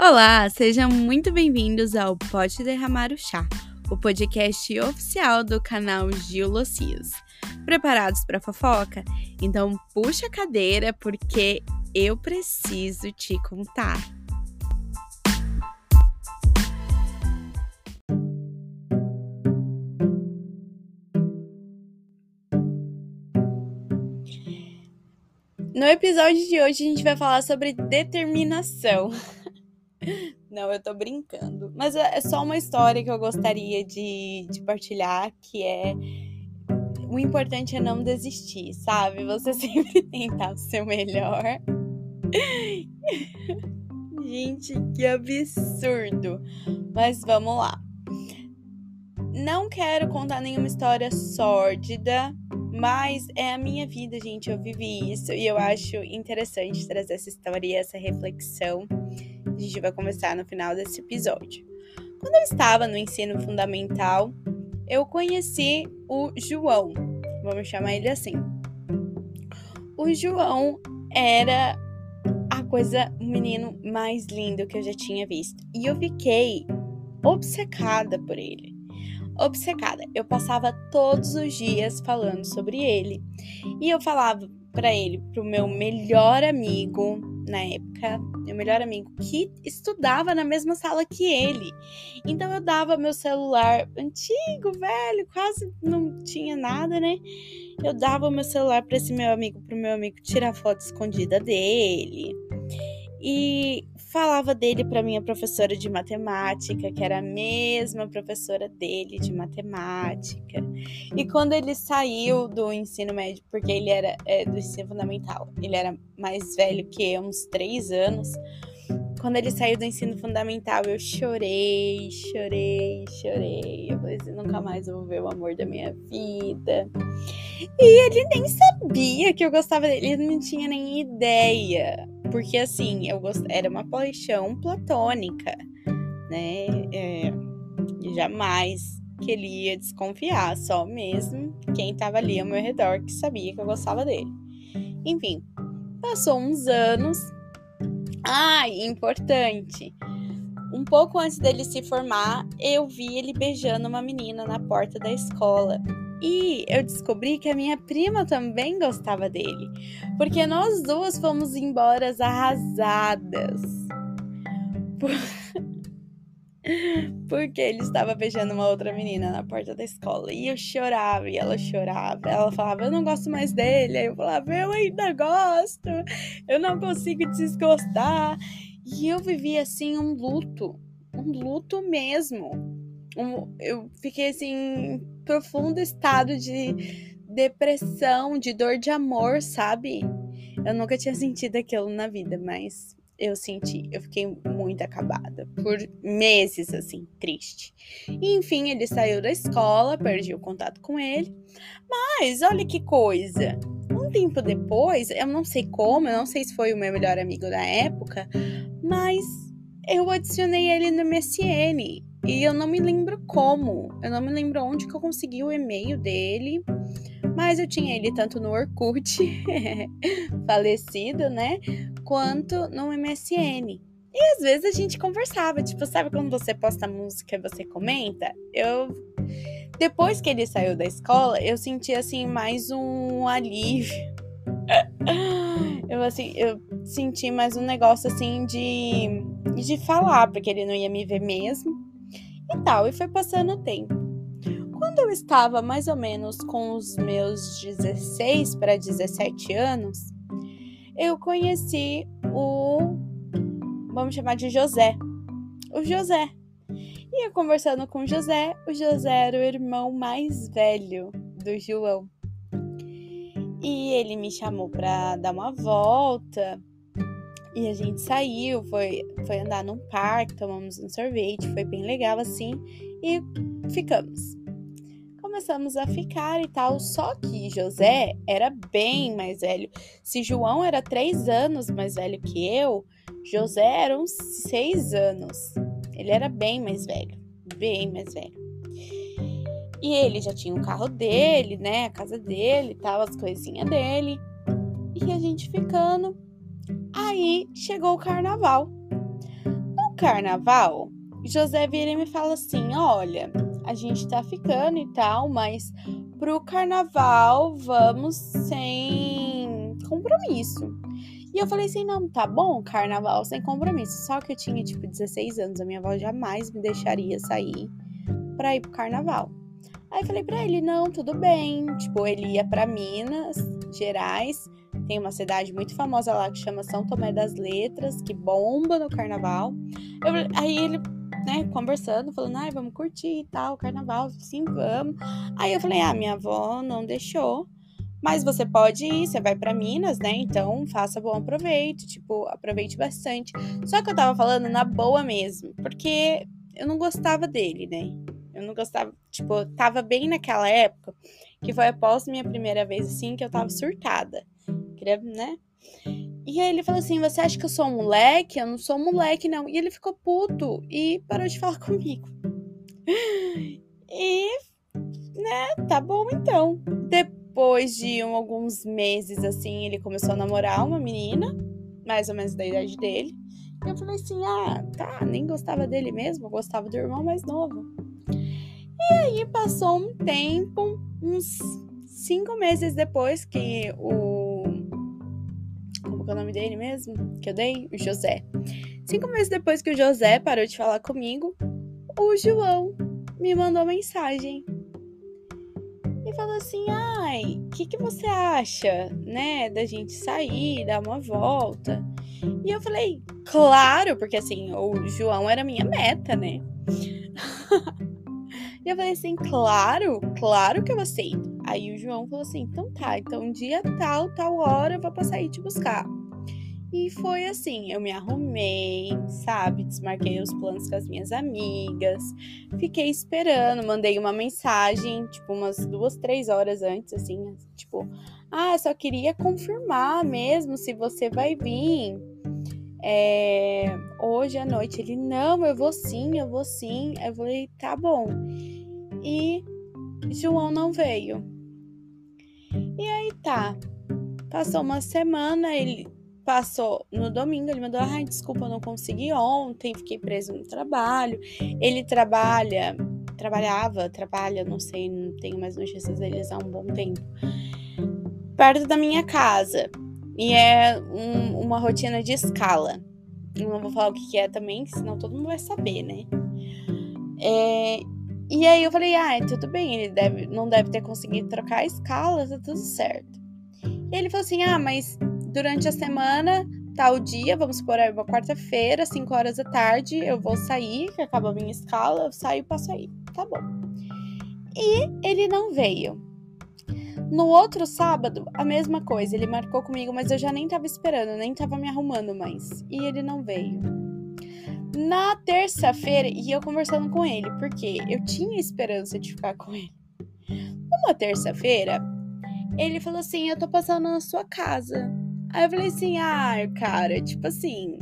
Olá, sejam muito bem-vindos ao Pode Derramar o Chá, o podcast oficial do canal Gil Locias. Preparados para fofoca? Então puxa a cadeira porque eu preciso te contar. No episódio de hoje a gente vai falar sobre determinação. Não, eu tô brincando. Mas é, é só uma história que eu gostaria de, de partilhar, que é o importante é não desistir, sabe? Você sempre tentar o seu melhor. Gente, que absurdo. Mas vamos lá. Não quero contar nenhuma história sórdida, mas é a minha vida, gente. Eu vivi isso e eu acho interessante trazer essa história e essa reflexão a gente vai conversar no final desse episódio. Quando eu estava no ensino fundamental, eu conheci o João, vamos chamar ele assim. O João era a coisa, o menino mais lindo que eu já tinha visto. E eu fiquei obcecada por ele. Obcecada. Eu passava todos os dias falando sobre ele. E eu falava para ele, pro meu melhor amigo, na época, meu melhor amigo, que estudava na mesma sala que ele. Então eu dava meu celular antigo, velho, quase não tinha nada, né? Eu dava meu celular para esse meu amigo, pro meu amigo tirar foto escondida dele. E falava dele para minha professora de matemática, que era a mesma professora dele de matemática. E quando ele saiu do ensino médio, porque ele era é, do ensino fundamental, ele era mais velho que eu, uns três anos. Quando ele saiu do ensino fundamental, eu chorei, chorei, chorei. Eu falei assim, nunca mais vou ver o amor da minha vida. E ele nem sabia que eu gostava dele, ele não tinha nem ideia. Porque assim, eu gost... era uma paixão platônica, né? É... jamais que ele ia desconfiar, só mesmo quem tava ali ao meu redor que sabia que eu gostava dele. Enfim, passou uns anos. Ah, importante. Um pouco antes dele se formar, eu vi ele beijando uma menina na porta da escola. E eu descobri que a minha prima também gostava dele, porque nós duas fomos embora arrasadas. Por... porque ele estava beijando uma outra menina na porta da escola. E eu chorava, e ela chorava. Ela falava, eu não gosto mais dele. Aí eu falava, eu ainda gosto. Eu não consigo desgostar. E eu vivi assim um luto. Um luto mesmo. Um, eu fiquei assim, em profundo estado de depressão, de dor de amor, sabe? Eu nunca tinha sentido aquilo na vida, mas eu senti, eu fiquei muito acabada por meses assim, triste. Enfim, ele saiu da escola, perdi o contato com ele. Mas olha que coisa. Um tempo depois, eu não sei como, eu não sei se foi o meu melhor amigo da época, mas eu adicionei ele no MSN e eu não me lembro como. Eu não me lembro onde que eu consegui o e-mail dele. Mas eu tinha ele tanto no Orkut, falecido, né? Quanto no MSN. E às vezes a gente conversava, tipo, sabe quando você posta música e você comenta? Eu depois que ele saiu da escola, eu senti assim mais um alívio. eu assim, eu senti mais um negócio assim de de falar, porque ele não ia me ver mesmo e tal, e foi passando o tempo. Quando eu estava mais ou menos com os meus 16 para 17 anos, eu conheci o. Vamos chamar de José. O José. E eu conversando com o José, o José era o irmão mais velho do João. E ele me chamou para dar uma volta e a gente saiu, foi, foi andar num parque, tomamos um sorvete, foi bem legal assim, e ficamos. Começamos a ficar e tal, só que José era bem mais velho. Se João era três anos mais velho que eu, José era uns seis anos. Ele era bem mais velho, bem mais velho. E ele já tinha o carro dele, né? A casa dele tal, as coisinhas dele. E a gente ficando Aí chegou o carnaval. No carnaval, José vira e me fala assim: olha, a gente tá ficando e tal, mas pro carnaval vamos sem compromisso. E eu falei assim: não, tá bom, carnaval sem compromisso. Só que eu tinha tipo 16 anos, a minha avó jamais me deixaria sair pra ir pro carnaval. Aí eu falei pra ele: não, tudo bem. Tipo, ele ia pra Minas Gerais. Tem uma cidade muito famosa lá que chama São Tomé das Letras, que bomba no carnaval. Eu, aí ele né, conversando, falando, ai, vamos curtir e tal, carnaval, sim, vamos. Aí eu falei, ah, minha avó não deixou, mas você pode ir, você vai para Minas, né? Então faça bom proveito, tipo, aproveite bastante. Só que eu tava falando na boa mesmo, porque eu não gostava dele, né? Eu não gostava, tipo, tava bem naquela época que foi após minha primeira vez assim que eu tava surtada. Queria, né? E aí ele falou assim: Você acha que eu sou um moleque? Eu não sou moleque, não. E ele ficou puto e parou de falar comigo. E, né, tá bom então. Depois de um, alguns meses, assim, ele começou a namorar uma menina, mais ou menos da idade dele. E eu falei assim: Ah, tá, nem gostava dele mesmo, gostava do irmão mais novo. E aí passou um tempo, uns cinco meses depois que o é o nome dele mesmo? Que eu dei? O José. Cinco meses depois que o José parou de falar comigo, o João me mandou mensagem. E falou assim: ai, o que, que você acha, né, da gente sair, dar uma volta? E eu falei: claro, porque assim, o João era minha meta, né? e eu falei assim: claro, claro que eu aceito. Aí o João falou assim: então tá, então dia tal, tal hora eu vou passar aí te buscar. E foi assim, eu me arrumei, sabe? Desmarquei os planos com as minhas amigas, fiquei esperando, mandei uma mensagem, tipo, umas duas, três horas antes, assim, tipo, ah, só queria confirmar mesmo se você vai vir. É, hoje à noite. Ele, não, eu vou sim, eu vou sim. Eu falei, tá bom. E João não veio. E aí tá. Passou uma semana, ele passou no domingo, ele mandou: ai, desculpa, eu não consegui ontem, fiquei preso no trabalho. Ele trabalha, trabalhava, trabalha, não sei, não tenho mais notícias deles há um bom tempo, perto da minha casa. E é um, uma rotina de escala. Não vou falar o que é também, senão todo mundo vai saber, né? É, e aí eu falei, ah, tudo bem, ele deve, não deve ter conseguido trocar a escala, tá tudo certo. E ele falou assim, ah, mas durante a semana, tal dia, vamos supor, é uma quarta-feira, 5 horas da tarde, eu vou sair, que acaba a minha escala, eu saio e passo aí. Tá bom. E ele não veio. No outro sábado, a mesma coisa, ele marcou comigo, mas eu já nem tava esperando, nem tava me arrumando mais. E ele não veio. Na terça-feira, e eu conversando com ele, porque eu tinha esperança de ficar com ele. Numa terça-feira, ele falou assim: Eu tô passando na sua casa. Aí eu falei assim, ah, cara, tipo assim,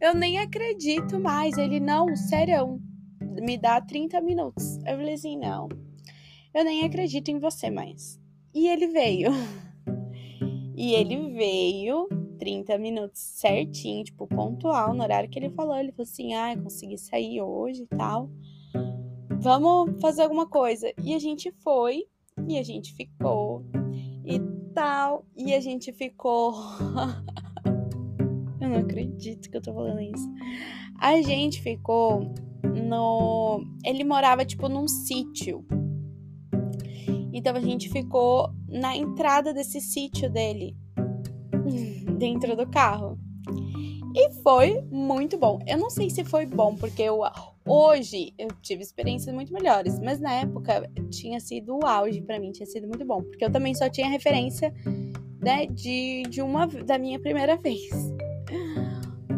eu nem acredito mais. Ele, não, sério, me dá 30 minutos. Eu falei assim, não, eu nem acredito em você mais. E ele veio. E ele veio 30 minutos certinho, tipo, pontual, no horário que ele falou. Ele falou assim, ah, eu consegui sair hoje e tal. Vamos fazer alguma coisa. E a gente foi, e a gente ficou. E tal. E a gente ficou. eu não acredito que eu tô falando isso. A gente ficou no. Ele morava, tipo, num sítio. Então a gente ficou na entrada desse sítio dele, dentro do carro. E foi muito bom. Eu não sei se foi bom, porque eu, hoje eu tive experiências muito melhores, mas na época tinha sido o auge para mim, tinha sido muito bom, porque eu também só tinha referência né, de, de uma da minha primeira vez.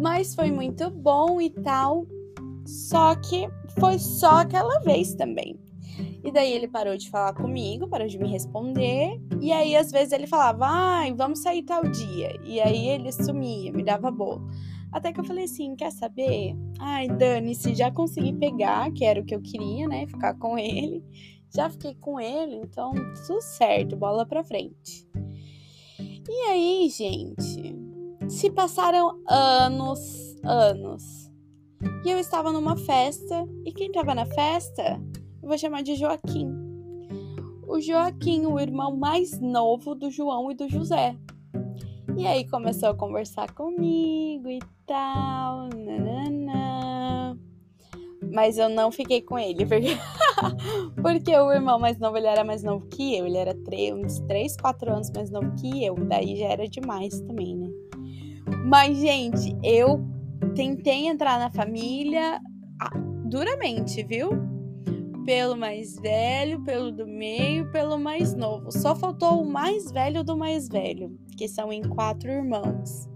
Mas foi muito bom e tal. Só que foi só aquela vez também. E daí ele parou de falar comigo, parou de me responder. E aí, às vezes, ele falava, ai, vamos sair tal dia. E aí ele sumia, me dava bolo. Até que eu falei assim: quer saber? Ai, Dani-se, já consegui pegar, que era o que eu queria, né? Ficar com ele. Já fiquei com ele, então tudo certo, bola pra frente. E aí, gente, se passaram anos, anos, E eu estava numa festa, e quem estava na festa, vou chamar de Joaquim. O Joaquim, o irmão mais novo do João e do José. E aí começou a conversar comigo e tal, nanana. Mas eu não fiquei com ele, porque, porque o irmão mais novo, ele era mais novo que eu. Ele era três, uns 3, 4 anos mais novo que eu. Daí já era demais também, né? Mas, gente, eu tentei entrar na família ah, duramente, viu? Pelo mais velho, pelo do meio, pelo mais novo. Só faltou o mais velho do mais velho, que são em quatro irmãos.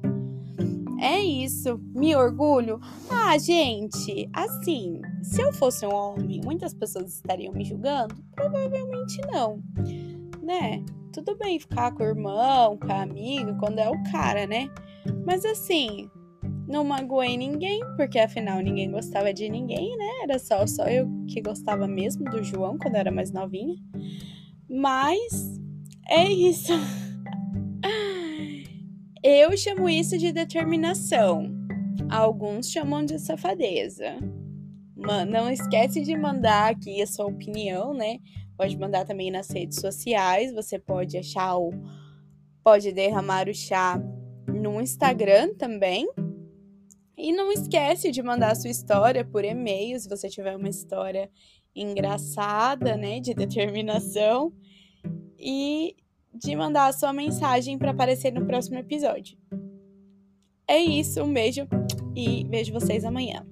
É isso, me orgulho. Ah, gente, assim, se eu fosse um homem, muitas pessoas estariam me julgando? Provavelmente não, né? Tudo bem ficar com o irmão, com a amiga, quando é o cara, né? Mas assim, não magoei ninguém, porque afinal ninguém gostava de ninguém, né? Era só, só eu que gostava mesmo do João quando era mais novinha. Mas é isso. Eu chamo isso de determinação. Alguns chamam de safadeza. Mano, não esquece de mandar aqui a sua opinião, né? Pode mandar também nas redes sociais. Você pode achar o. Pode derramar o chá no Instagram também. E não esquece de mandar a sua história por e-mail, se você tiver uma história engraçada, né, de determinação, e de mandar a sua mensagem para aparecer no próximo episódio. É isso, um beijo e vejo vocês amanhã.